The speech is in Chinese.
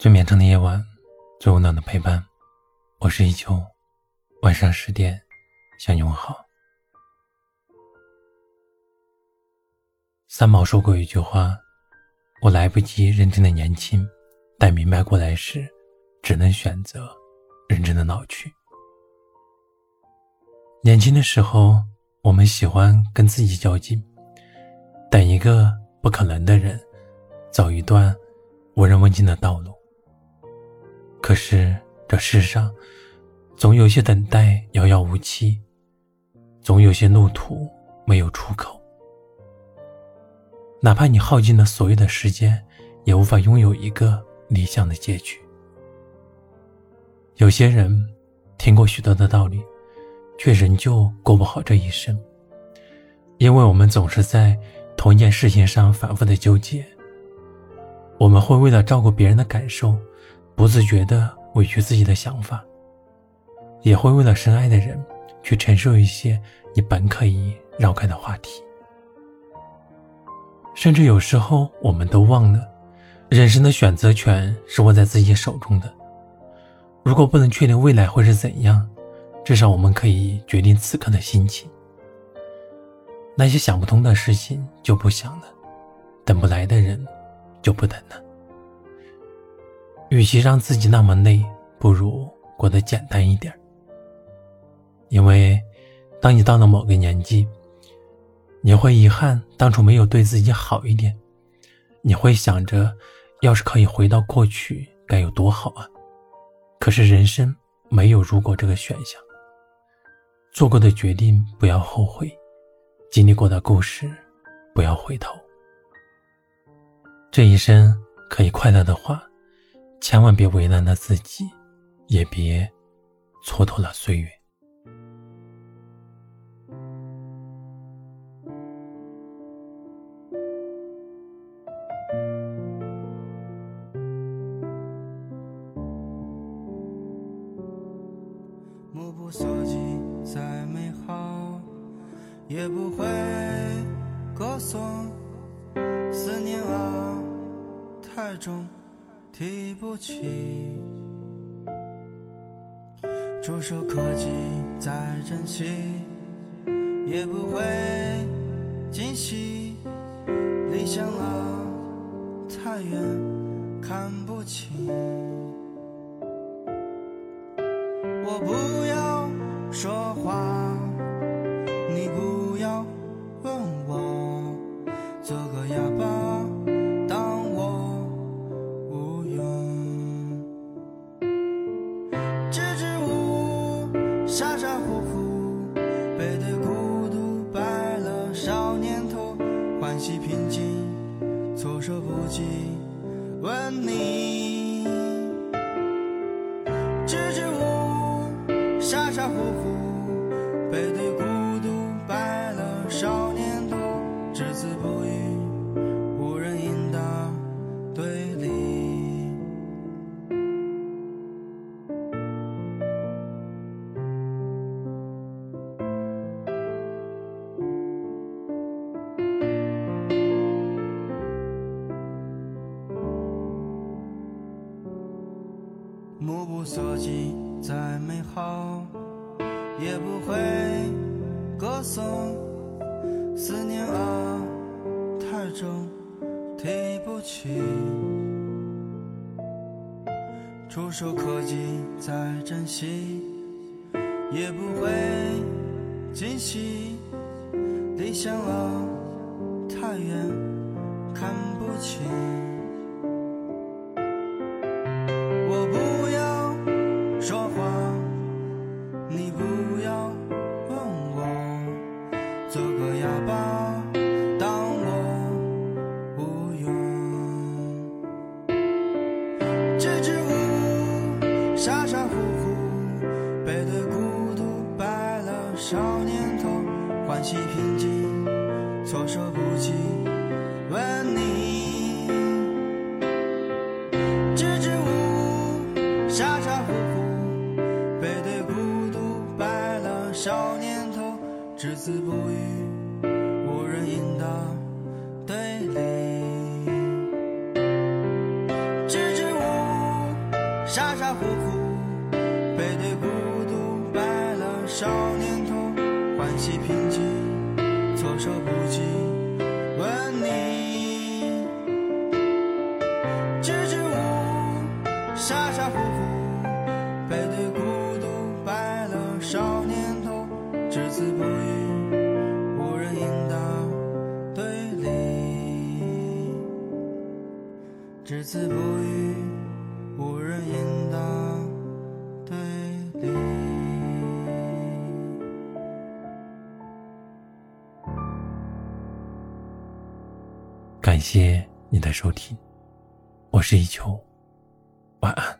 最绵长的夜晚，最温暖的陪伴。我是依秋，晚上十点向你问好。三毛说过一句话：“我来不及认真的年轻，待明白过来时，只能选择认真的老去。”年轻的时候，我们喜欢跟自己较劲，等一个不可能的人，走一段无人问津的道路。可是这世上，总有些等待遥遥无期，总有些路途没有出口。哪怕你耗尽了所有的时间，也无法拥有一个理想的结局。有些人听过许多的道理，却仍旧过不好这一生，因为我们总是在同一件事情上反复的纠结。我们会为了照顾别人的感受。不自觉的委屈自己的想法，也会为了深爱的人去承受一些你本可以绕开的话题。甚至有时候，我们都忘了，人生的选择权是握在自己手中的。如果不能确定未来会是怎样，至少我们可以决定此刻的心情。那些想不通的事情就不想了，等不来的人就不等了。与其让自己那么累，不如过得简单一点。因为，当你到了某个年纪，你会遗憾当初没有对自己好一点，你会想着，要是可以回到过去，该有多好啊！可是人生没有如果这个选项，做过的决定不要后悔，经历过的故事不要回头。这一生可以快乐的话。千万别为难了自己，也别蹉跎了岁月。目不所及，再美好，也不会歌颂。思念啊，太重。提不起，触手可及再珍惜，也不会惊喜。理想啊，太远看不清。我不问你，目不所及，再美好，也不会歌颂。思念啊，太重，提不起。触手可及，再珍惜，也不会惊喜。理想啊，太远，看不清。只字不语，无人应答，对立。支支吾吾，傻傻乎乎，背对孤独，白了少年头，欢喜平静，措手不及。问你，支支吾吾，傻傻乎乎，只字不语。无人应答对立。感谢你的收听，我是一秋，晚安。